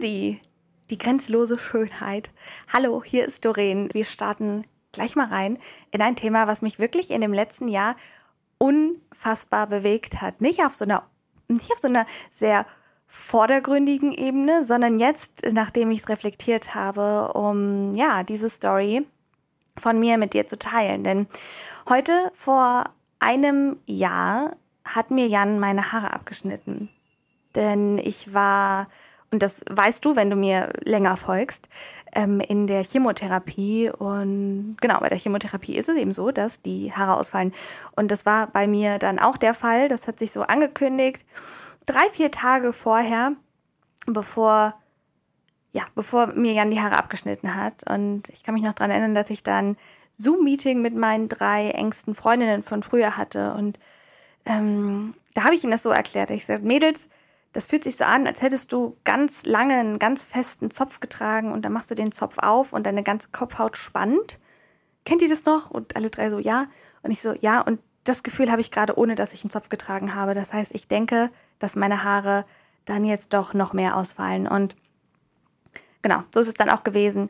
Beauty, die grenzlose Schönheit. Hallo, hier ist Doreen. Wir starten gleich mal rein in ein Thema, was mich wirklich in dem letzten Jahr unfassbar bewegt hat. Nicht auf so einer, nicht auf so einer sehr vordergründigen Ebene, sondern jetzt, nachdem ich es reflektiert habe, um ja diese Story von mir mit dir zu teilen. Denn heute vor einem Jahr hat mir Jan meine Haare abgeschnitten. Denn ich war, und das weißt du, wenn du mir länger folgst, ähm, in der Chemotherapie. Und genau, bei der Chemotherapie ist es eben so, dass die Haare ausfallen. Und das war bei mir dann auch der Fall. Das hat sich so angekündigt. Drei, vier Tage vorher, bevor ja, bevor mir Jan die Haare abgeschnitten hat. Und ich kann mich noch daran erinnern, dass ich dann Zoom-Meeting mit meinen drei engsten Freundinnen von früher hatte. Und ähm, da habe ich ihnen das so erklärt. Ich sagte, Mädels, das fühlt sich so an, als hättest du ganz lange einen ganz festen Zopf getragen und dann machst du den Zopf auf und deine ganze Kopfhaut spannt. Kennt ihr das noch? Und alle drei so, ja. Und ich so, ja. Und das Gefühl habe ich gerade, ohne dass ich einen Zopf getragen habe. Das heißt, ich denke, dass meine Haare dann jetzt doch noch mehr ausfallen. Und genau, so ist es dann auch gewesen.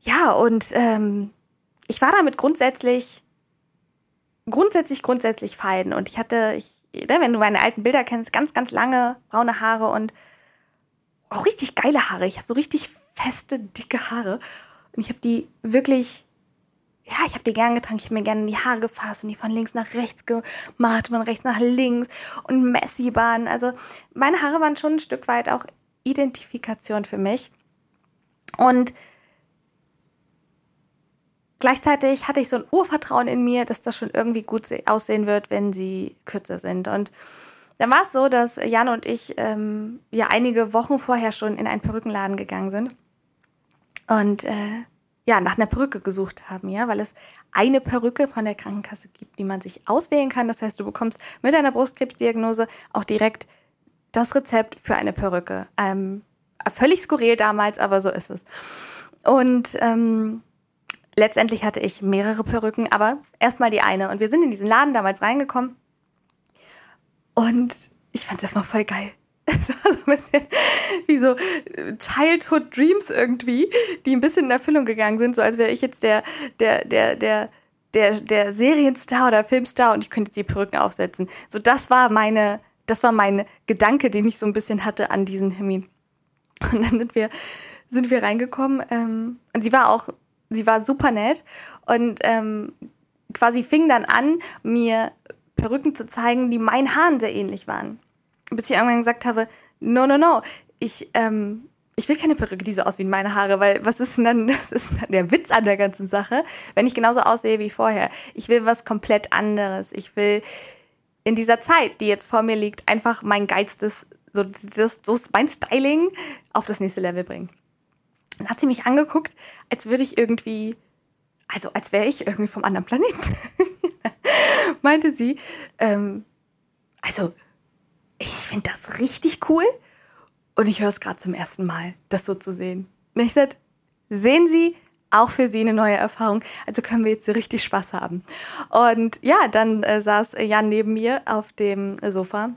Ja, und ähm, ich war damit grundsätzlich, grundsätzlich, grundsätzlich fein. Und ich hatte, ich, ne, wenn du meine alten Bilder kennst, ganz, ganz lange braune Haare und auch richtig geile Haare. Ich habe so richtig feste, dicke Haare. Und ich habe die wirklich, ja, ich habe die gern getragen. Ich habe mir gerne die Haare gefasst und die von links nach rechts gemacht, von rechts nach links und Messi-Bahn. Also meine Haare waren schon ein Stück weit auch Identifikation für mich. Und gleichzeitig hatte ich so ein Urvertrauen in mir, dass das schon irgendwie gut aussehen wird, wenn sie kürzer sind. Und dann war es so, dass Jan und ich ähm, ja einige Wochen vorher schon in einen Perückenladen gegangen sind und äh, ja nach einer Perücke gesucht haben, ja, weil es eine Perücke von der Krankenkasse gibt, die man sich auswählen kann. Das heißt, du bekommst mit deiner Brustkrebsdiagnose auch direkt das Rezept für eine Perücke. Ähm, völlig skurril damals, aber so ist es. Und ähm, letztendlich hatte ich mehrere Perücken, aber erstmal die eine. Und wir sind in diesen Laden damals reingekommen. Und ich fand das mal voll geil. Es war so ein bisschen wie so Childhood Dreams irgendwie, die ein bisschen in Erfüllung gegangen sind, so als wäre ich jetzt der, der, der, der, der, der Serienstar oder Filmstar und ich könnte die Perücken aufsetzen. So, das war meine, das war mein Gedanke, den ich so ein bisschen hatte an diesen Termin. Und dann sind wir, sind wir reingekommen. Ähm, und sie war auch sie war super nett und ähm, quasi fing dann an, mir Perücken zu zeigen, die meinen Haaren sehr ähnlich waren. Bis ich irgendwann gesagt habe, no, no, no, ich, ähm, ich will keine Perücke, die so aussieht wie meine Haare, weil was ist denn dann, das ist der Witz an der ganzen Sache, wenn ich genauso aussehe wie vorher. Ich will was komplett anderes. Ich will in dieser Zeit, die jetzt vor mir liegt, einfach mein geilstes, so, das, so mein Styling auf das nächste Level bringen. Dann hat sie mich angeguckt, als würde ich irgendwie, also als wäre ich irgendwie vom anderen Planeten. Meinte sie, ähm, also ich finde das richtig cool und ich höre es gerade zum ersten Mal, das so zu sehen. Und ich sagte, sehen Sie, auch für Sie eine neue Erfahrung. Also können wir jetzt richtig Spaß haben. Und ja, dann äh, saß Jan neben mir auf dem Sofa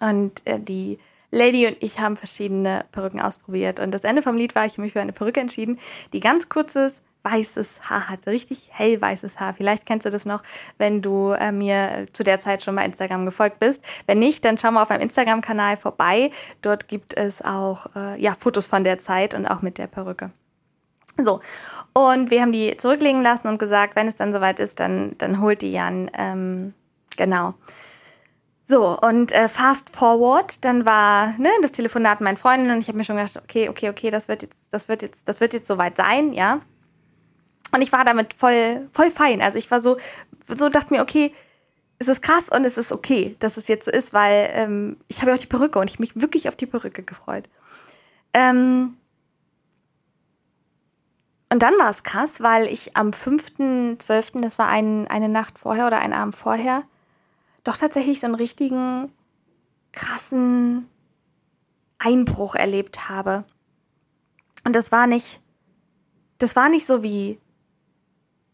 und äh, die Lady und ich haben verschiedene Perücken ausprobiert. Und das Ende vom Lied war, ich habe mich für eine Perücke entschieden, die ganz kurzes weißes Haar hatte, richtig hellweißes Haar. Vielleicht kennst du das noch, wenn du äh, mir zu der Zeit schon bei Instagram gefolgt bist. Wenn nicht, dann schau mal auf meinem Instagram-Kanal vorbei. Dort gibt es auch äh, ja, Fotos von der Zeit und auch mit der Perücke. So, und wir haben die zurücklegen lassen und gesagt, wenn es dann soweit ist, dann, dann holt die Jan. Ähm, genau. So, und äh, fast forward, dann war ne, das Telefonat mit meinen Freundinnen und ich habe mir schon gedacht, okay, okay, okay, das wird jetzt, das wird jetzt, das wird jetzt soweit sein, ja. Und ich war damit voll, voll fein. Also ich war so, so dachte mir, okay, es ist krass und es ist okay, dass es jetzt so ist, weil ähm, ich habe ja auch die Perücke und ich mich wirklich auf die Perücke gefreut. Ähm, und dann war es krass, weil ich am 5.12., das war ein, eine Nacht vorher oder ein Abend vorher, doch tatsächlich so einen richtigen krassen Einbruch erlebt habe. Und das war nicht, das war nicht so wie,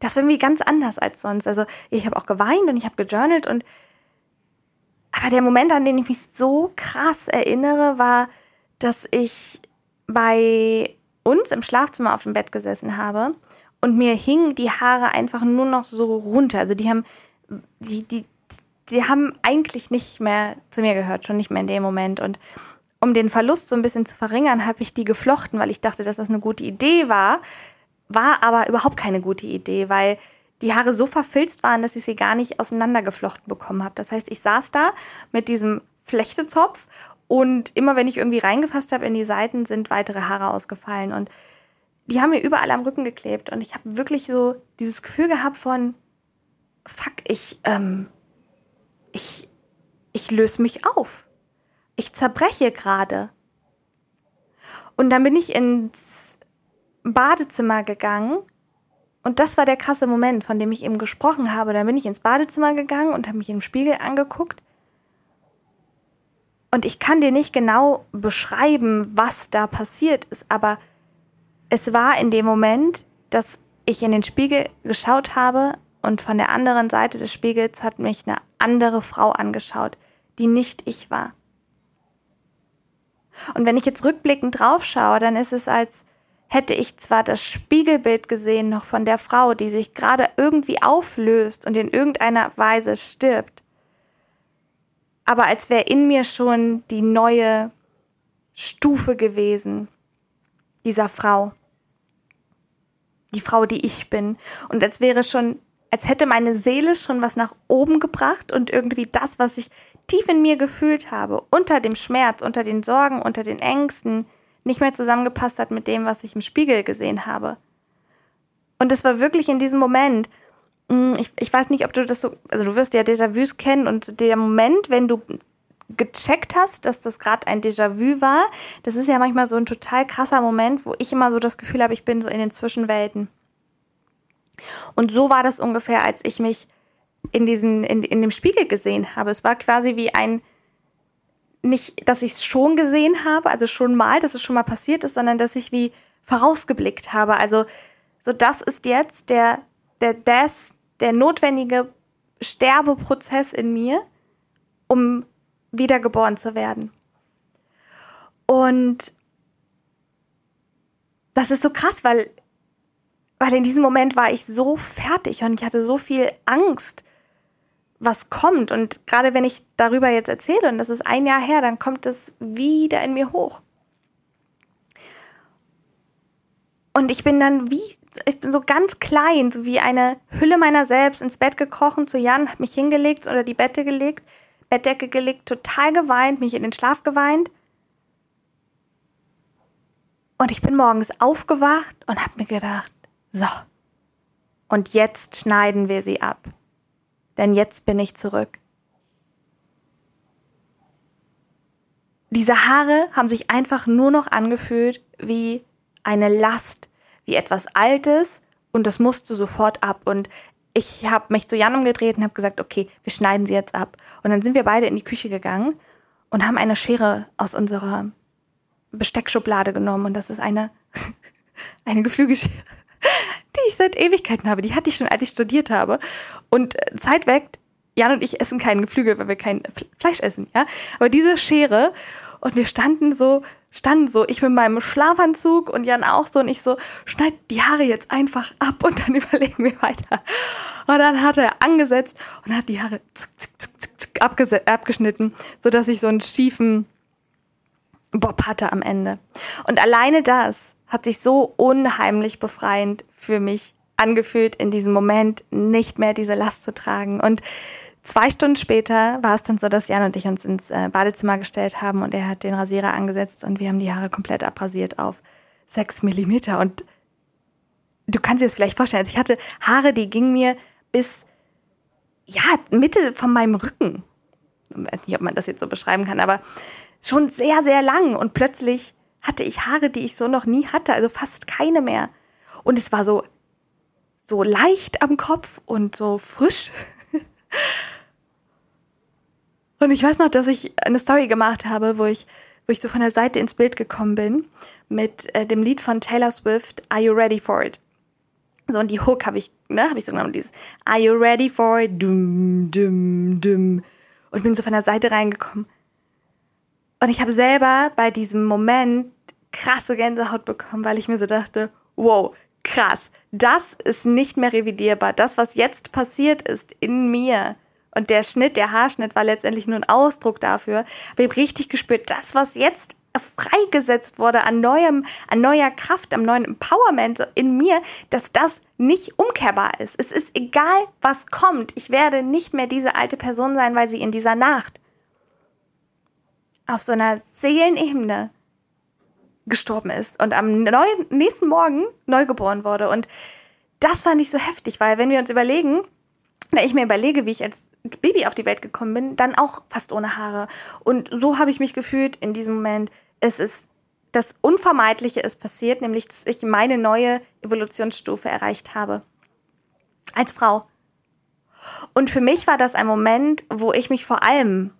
das war irgendwie ganz anders als sonst. Also ich habe auch geweint und ich habe gejournalt und aber der Moment, an den ich mich so krass erinnere, war, dass ich bei uns im Schlafzimmer auf dem Bett gesessen habe und mir hingen die Haare einfach nur noch so runter. Also die haben, die, die, die haben eigentlich nicht mehr zu mir gehört, schon nicht mehr in dem Moment. Und um den Verlust so ein bisschen zu verringern, habe ich die geflochten, weil ich dachte, dass das eine gute Idee war. War aber überhaupt keine gute Idee, weil die Haare so verfilzt waren, dass ich sie gar nicht auseinandergeflochten bekommen habe. Das heißt, ich saß da mit diesem Flechtezopf und immer wenn ich irgendwie reingefasst habe in die Seiten, sind weitere Haare ausgefallen. Und die haben mir überall am Rücken geklebt. Und ich habe wirklich so dieses Gefühl gehabt von, fuck, ich, ähm, ich, ich löse mich auf. Ich zerbreche gerade. Und dann bin ich ins Badezimmer gegangen. Und das war der krasse Moment, von dem ich eben gesprochen habe. Dann bin ich ins Badezimmer gegangen und habe mich im Spiegel angeguckt. Und ich kann dir nicht genau beschreiben, was da passiert ist, aber es war in dem Moment, dass ich in den Spiegel geschaut habe und von der anderen Seite des Spiegels hat mich eine andere Frau angeschaut, die nicht ich war. Und wenn ich jetzt rückblickend drauf schaue, dann ist es, als hätte ich zwar das Spiegelbild gesehen noch von der Frau, die sich gerade irgendwie auflöst und in irgendeiner Weise stirbt, aber als wäre in mir schon die neue Stufe gewesen dieser Frau. Die Frau, die ich bin. Und als wäre schon, als hätte meine Seele schon was nach oben gebracht und irgendwie das, was ich tief in mir gefühlt habe, unter dem Schmerz, unter den Sorgen, unter den Ängsten, nicht mehr zusammengepasst hat mit dem, was ich im Spiegel gesehen habe. Und es war wirklich in diesem Moment, mm, ich, ich weiß nicht, ob du das so, also du wirst ja Déjà-vus kennen und der Moment, wenn du gecheckt hast, dass das gerade ein Déjà-vu war, das ist ja manchmal so ein total krasser Moment, wo ich immer so das Gefühl habe, ich bin so in den Zwischenwelten. Und so war das ungefähr, als ich mich in diesen, in, in dem Spiegel gesehen habe. Es war quasi wie ein, nicht, dass ich es schon gesehen habe, also schon mal, dass es schon mal passiert ist, sondern dass ich wie vorausgeblickt habe. Also, so das ist jetzt der, der, das, der notwendige Sterbeprozess in mir, um wiedergeboren zu werden. Und das ist so krass, weil, weil in diesem Moment war ich so fertig und ich hatte so viel Angst, was kommt. Und gerade wenn ich darüber jetzt erzähle, und das ist ein Jahr her, dann kommt es wieder in mir hoch. Und ich bin dann wie, ich bin so ganz klein, so wie eine Hülle meiner selbst ins Bett gekrochen zu Jan, hab mich hingelegt oder die Bette gelegt, Bettdecke gelegt, total geweint, mich in den Schlaf geweint. Und ich bin morgens aufgewacht und hab mir gedacht, so, und jetzt schneiden wir sie ab. Denn jetzt bin ich zurück. Diese Haare haben sich einfach nur noch angefühlt wie eine Last, wie etwas Altes und das musste sofort ab. Und ich habe mich zu Jan umgedreht und habe gesagt, okay, wir schneiden sie jetzt ab. Und dann sind wir beide in die Küche gegangen und haben eine Schere aus unserer Besteckschublade genommen. Und das ist eine, eine Geflügelschere, die ich seit Ewigkeiten habe. Die hatte ich schon, als ich studiert habe. Und äh, Zeit weckt, Jan und ich essen kein Geflügel, weil wir kein Fleisch essen, ja. Aber diese Schere und wir standen so, standen so, ich mit meinem Schlafanzug und Jan auch so und ich so, schneid die Haare jetzt einfach ab und dann überlegen wir weiter. Und dann hat er angesetzt und hat die Haare zick, zick, zick, zick, abgeschnitten, sodass ich so einen schiefen Bob hatte am Ende. Und alleine das hat sich so unheimlich befreiend für mich angefühlt, in diesem Moment nicht mehr diese Last zu tragen. Und Zwei Stunden später war es dann so, dass Jan und ich uns ins äh, Badezimmer gestellt haben und er hat den Rasierer angesetzt und wir haben die Haare komplett abrasiert auf sechs Millimeter. Und du kannst dir das vielleicht vorstellen, also ich hatte Haare, die gingen mir bis, ja, Mitte von meinem Rücken. Ich weiß nicht, ob man das jetzt so beschreiben kann, aber schon sehr, sehr lang. Und plötzlich hatte ich Haare, die ich so noch nie hatte, also fast keine mehr. Und es war so, so leicht am Kopf und so frisch. Und ich weiß noch, dass ich eine Story gemacht habe, wo ich, wo ich so von der Seite ins Bild gekommen bin mit äh, dem Lied von Taylor Swift, Are You Ready for It? So, und die Hook habe ich, ne, habe ich so genommen, dieses Are You Ready for It? Dum, dum, dum. und bin so von der Seite reingekommen. Und ich habe selber bei diesem Moment krasse Gänsehaut bekommen, weil ich mir so dachte, wow, krass, das ist nicht mehr revidierbar. Das, was jetzt passiert ist in mir, und der Schnitt, der Haarschnitt war letztendlich nur ein Ausdruck dafür. Aber ich habe richtig gespürt, das, was jetzt freigesetzt wurde an neuem, an neuer Kraft, am neuen Empowerment in mir, dass das nicht umkehrbar ist. Es ist egal, was kommt. Ich werde nicht mehr diese alte Person sein, weil sie in dieser Nacht auf so einer Seelenebene gestorben ist und am neuen, nächsten Morgen neugeboren wurde. Und das fand ich so heftig, weil wenn wir uns überlegen, wenn ich mir überlege, wie ich als Baby auf die Welt gekommen bin, dann auch fast ohne Haare. Und so habe ich mich gefühlt in diesem Moment. Es ist das Unvermeidliche ist passiert, nämlich dass ich meine neue Evolutionsstufe erreicht habe. Als Frau. Und für mich war das ein Moment, wo ich mich vor allem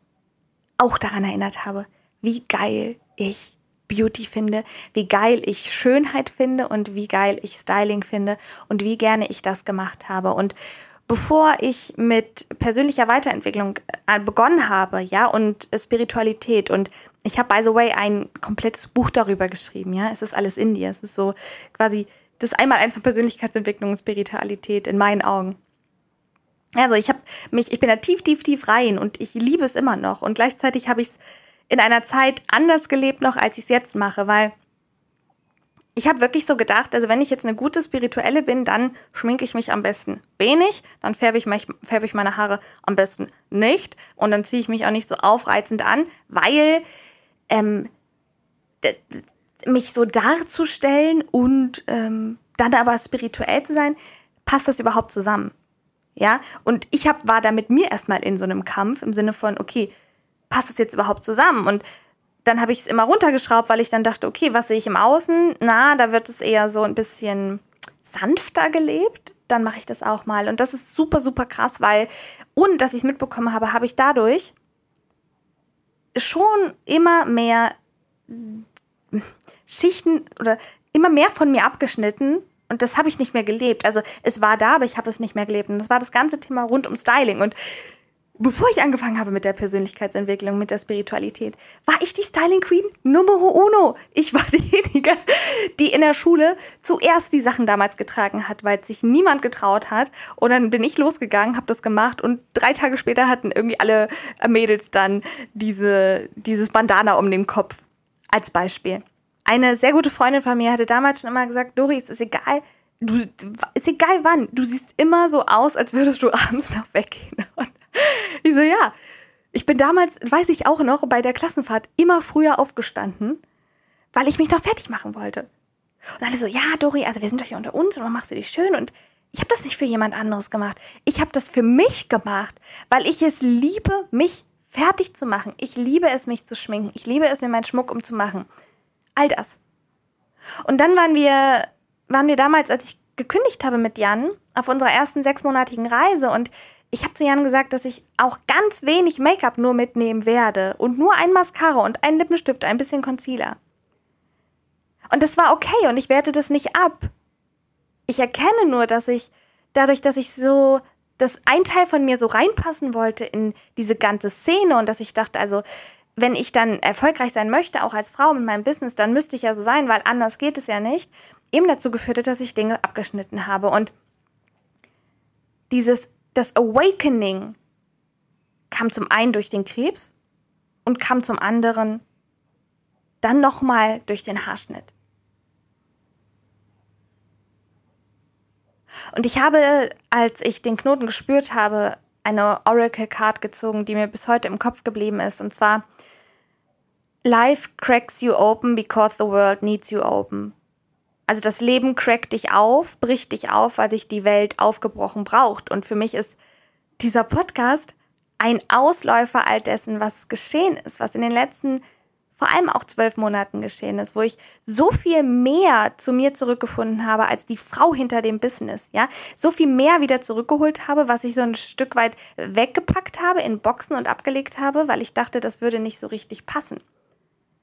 auch daran erinnert habe, wie geil ich Beauty finde, wie geil ich Schönheit finde und wie geil ich Styling finde und wie gerne ich das gemacht habe. Und bevor ich mit persönlicher Weiterentwicklung äh, begonnen habe, ja, und Spiritualität und ich habe by the way ein komplettes Buch darüber geschrieben, ja, es ist alles in dir, es ist so quasi das einmal eins von Persönlichkeitsentwicklung und Spiritualität in meinen Augen. Also ich habe mich, ich bin da tief, tief, tief rein und ich liebe es immer noch und gleichzeitig habe ich es in einer Zeit anders gelebt noch, als ich es jetzt mache, weil ich habe wirklich so gedacht, also wenn ich jetzt eine gute Spirituelle bin, dann schminke ich mich am besten wenig, dann färbe ich, mich, färbe ich meine Haare am besten nicht und dann ziehe ich mich auch nicht so aufreizend an, weil ähm, mich so darzustellen und ähm, dann aber spirituell zu sein, passt das überhaupt zusammen? Ja, und ich hab, war da mit mir erstmal in so einem Kampf im Sinne von, okay, passt das jetzt überhaupt zusammen? Und dann habe ich es immer runtergeschraubt, weil ich dann dachte, okay, was sehe ich im Außen? Na, da wird es eher so ein bisschen sanfter gelebt. Dann mache ich das auch mal. Und das ist super, super krass, weil ohne dass ich es mitbekommen habe, habe ich dadurch schon immer mehr Schichten oder immer mehr von mir abgeschnitten. Und das habe ich nicht mehr gelebt. Also es war da, aber ich habe es nicht mehr gelebt. Und das war das ganze Thema rund um Styling. Und bevor ich angefangen habe mit der Persönlichkeitsentwicklung, mit der Spiritualität, war ich die Styling Queen Numero uno. Ich war diejenige, die in der Schule zuerst die Sachen damals getragen hat, weil sich niemand getraut hat. Und dann bin ich losgegangen, habe das gemacht und drei Tage später hatten irgendwie alle Mädels dann diese, dieses Bandana um den Kopf. Als Beispiel. Eine sehr gute Freundin von mir hatte damals schon immer gesagt, Dori, es ist egal, du, ist egal wann, du siehst immer so aus, als würdest du abends noch weggehen. Und ich so, ja. Ich bin damals, weiß ich auch noch, bei der Klassenfahrt immer früher aufgestanden, weil ich mich noch fertig machen wollte. Und alle so, ja, Dori, also wir sind doch hier unter uns und dann machst du dich schön. Und ich habe das nicht für jemand anderes gemacht. Ich habe das für mich gemacht, weil ich es liebe, mich fertig zu machen. Ich liebe es, mich zu schminken. Ich liebe es, mir meinen Schmuck umzumachen. All das. Und dann waren wir, waren wir damals, als ich gekündigt habe mit Jan, auf unserer ersten sechsmonatigen Reise und ich habe zu Jan gesagt, dass ich auch ganz wenig Make-up nur mitnehmen werde und nur ein Mascara und ein Lippenstift, ein bisschen Concealer. Und das war okay und ich werte das nicht ab. Ich erkenne nur, dass ich dadurch, dass ich so, dass ein Teil von mir so reinpassen wollte in diese ganze Szene und dass ich dachte, also wenn ich dann erfolgreich sein möchte, auch als Frau mit meinem Business, dann müsste ich ja so sein, weil anders geht es ja nicht, eben dazu geführt hat, dass ich Dinge abgeschnitten habe und dieses das Awakening kam zum einen durch den Krebs und kam zum anderen dann nochmal durch den Haarschnitt. Und ich habe, als ich den Knoten gespürt habe, eine Oracle Card gezogen, die mir bis heute im Kopf geblieben ist. Und zwar, Life cracks you open because the world needs you open. Also das Leben crackt dich auf, bricht dich auf, weil sich die Welt aufgebrochen braucht. Und für mich ist dieser Podcast ein Ausläufer all dessen, was geschehen ist, was in den letzten vor allem auch zwölf Monaten geschehen ist, wo ich so viel mehr zu mir zurückgefunden habe als die Frau hinter dem Business, ja, so viel mehr wieder zurückgeholt habe, was ich so ein Stück weit weggepackt habe in Boxen und abgelegt habe, weil ich dachte, das würde nicht so richtig passen.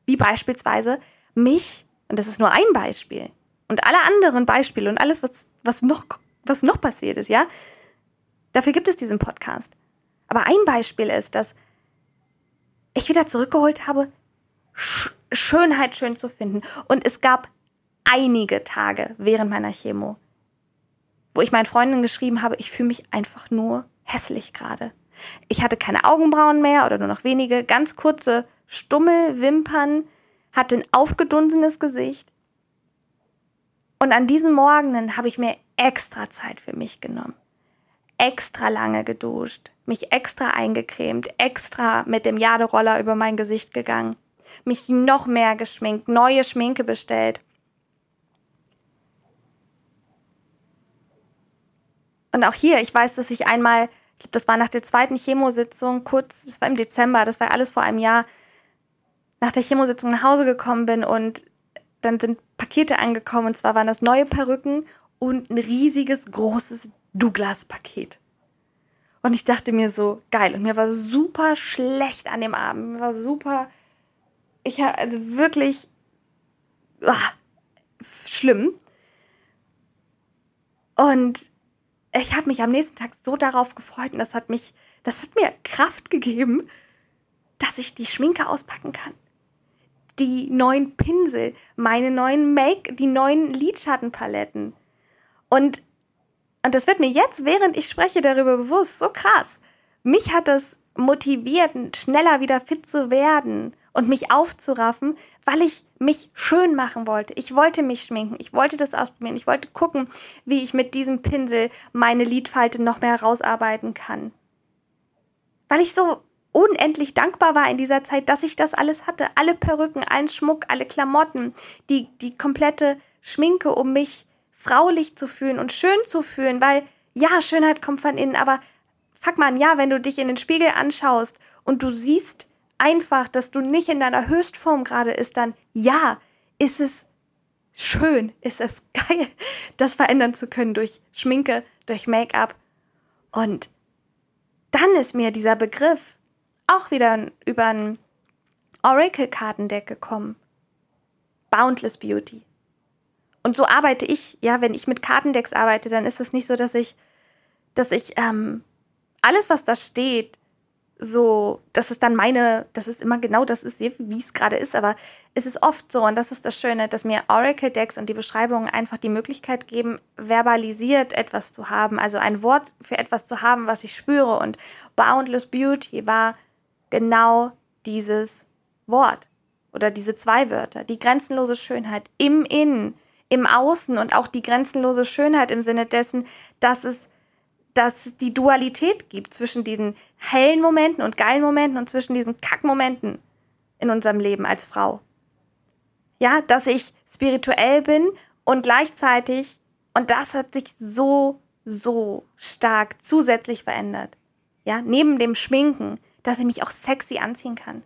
Wie beispielsweise mich, und das ist nur ein Beispiel, und alle anderen Beispiele und alles, was, was, noch, was noch passiert ist, ja, dafür gibt es diesen Podcast. Aber ein Beispiel ist, dass ich wieder zurückgeholt habe, Sch Schönheit schön zu finden. Und es gab einige Tage während meiner Chemo, wo ich meinen Freundinnen geschrieben habe, ich fühle mich einfach nur hässlich gerade. Ich hatte keine Augenbrauen mehr oder nur noch wenige, ganz kurze Stummelwimpern, hatte ein aufgedunsenes Gesicht. Und an diesen Morgenen habe ich mir extra Zeit für mich genommen. Extra lange geduscht, mich extra eingecremt, extra mit dem Jaderoller über mein Gesicht gegangen, mich noch mehr geschminkt, neue Schminke bestellt. Und auch hier, ich weiß, dass ich einmal, ich glaube, das war nach der zweiten Chemositzung, kurz, das war im Dezember, das war alles vor einem Jahr, nach der Chemositzung nach Hause gekommen bin und dann sind Pakete angekommen und zwar waren das neue Perücken und ein riesiges, großes Douglas-Paket. Und ich dachte mir so, geil. Und mir war super schlecht an dem Abend. Mir war super, ich habe also wirklich ach, schlimm. Und ich habe mich am nächsten Tag so darauf gefreut und das hat mich, das hat mir Kraft gegeben, dass ich die Schminke auspacken kann die neuen Pinsel, meine neuen Make, die neuen Lidschattenpaletten. Und, und das wird mir jetzt, während ich spreche, darüber bewusst, so krass. Mich hat das motiviert, schneller wieder fit zu werden und mich aufzuraffen, weil ich mich schön machen wollte. Ich wollte mich schminken, ich wollte das ausprobieren, ich wollte gucken, wie ich mit diesem Pinsel meine Lidfalte noch mehr herausarbeiten kann. Weil ich so unendlich dankbar war in dieser Zeit, dass ich das alles hatte. Alle Perücken, allen Schmuck, alle Klamotten, die, die komplette Schminke, um mich fraulich zu fühlen und schön zu fühlen, weil ja, Schönheit kommt von innen, aber fuck man, ja, wenn du dich in den Spiegel anschaust und du siehst einfach, dass du nicht in deiner Höchstform gerade ist, dann ja, ist es schön, ist es geil, das verändern zu können durch Schminke, durch Make-up. Und dann ist mir dieser Begriff auch wieder über ein Oracle-Kartendeck gekommen. Boundless Beauty. Und so arbeite ich, ja, wenn ich mit Kartendecks arbeite, dann ist es nicht so, dass ich, dass ich ähm, alles, was da steht, so, dass es dann meine, dass es immer genau das ist, wie es gerade ist, aber es ist oft so, und das ist das Schöne, dass mir Oracle-Decks und die Beschreibungen einfach die Möglichkeit geben, verbalisiert etwas zu haben, also ein Wort für etwas zu haben, was ich spüre. Und Boundless Beauty war genau dieses Wort oder diese zwei Wörter, die grenzenlose Schönheit im Innen, im Außen und auch die grenzenlose Schönheit im Sinne dessen, dass es, dass es die Dualität gibt zwischen diesen hellen Momenten und geilen Momenten und zwischen diesen Kackmomenten in unserem Leben als Frau. Ja, dass ich spirituell bin und gleichzeitig, und das hat sich so, so stark zusätzlich verändert. Ja, neben dem Schminken, dass ich mich auch sexy anziehen kann.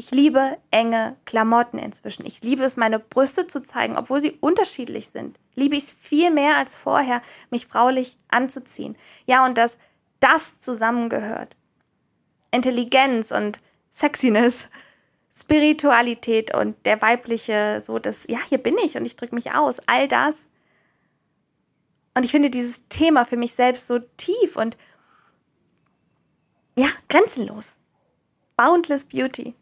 Ich liebe enge Klamotten inzwischen. Ich liebe es, meine Brüste zu zeigen, obwohl sie unterschiedlich sind. Liebe ich es viel mehr als vorher, mich fraulich anzuziehen. Ja, und dass das zusammengehört. Intelligenz und Sexiness, Spiritualität und der weibliche, so das, ja, hier bin ich und ich drücke mich aus, all das. Und ich finde dieses Thema für mich selbst so tief und ja, grenzenlos. Boundless Beauty.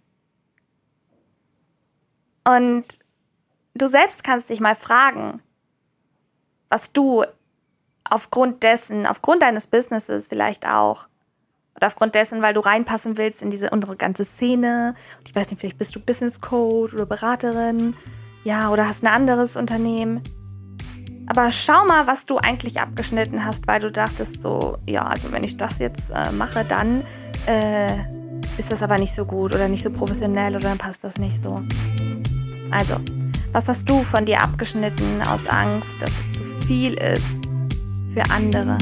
Und du selbst kannst dich mal fragen, was du aufgrund dessen, aufgrund deines Businesses vielleicht auch, oder aufgrund dessen, weil du reinpassen willst in diese unsere ganze Szene. Und ich weiß nicht, vielleicht bist du Business Coach oder Beraterin, ja, oder hast ein anderes Unternehmen. Aber schau mal, was du eigentlich abgeschnitten hast, weil du dachtest so, ja, also wenn ich das jetzt äh, mache, dann äh, ist das aber nicht so gut oder nicht so professionell oder dann passt das nicht so. Also, was hast du von dir abgeschnitten aus Angst, dass es zu viel ist für andere?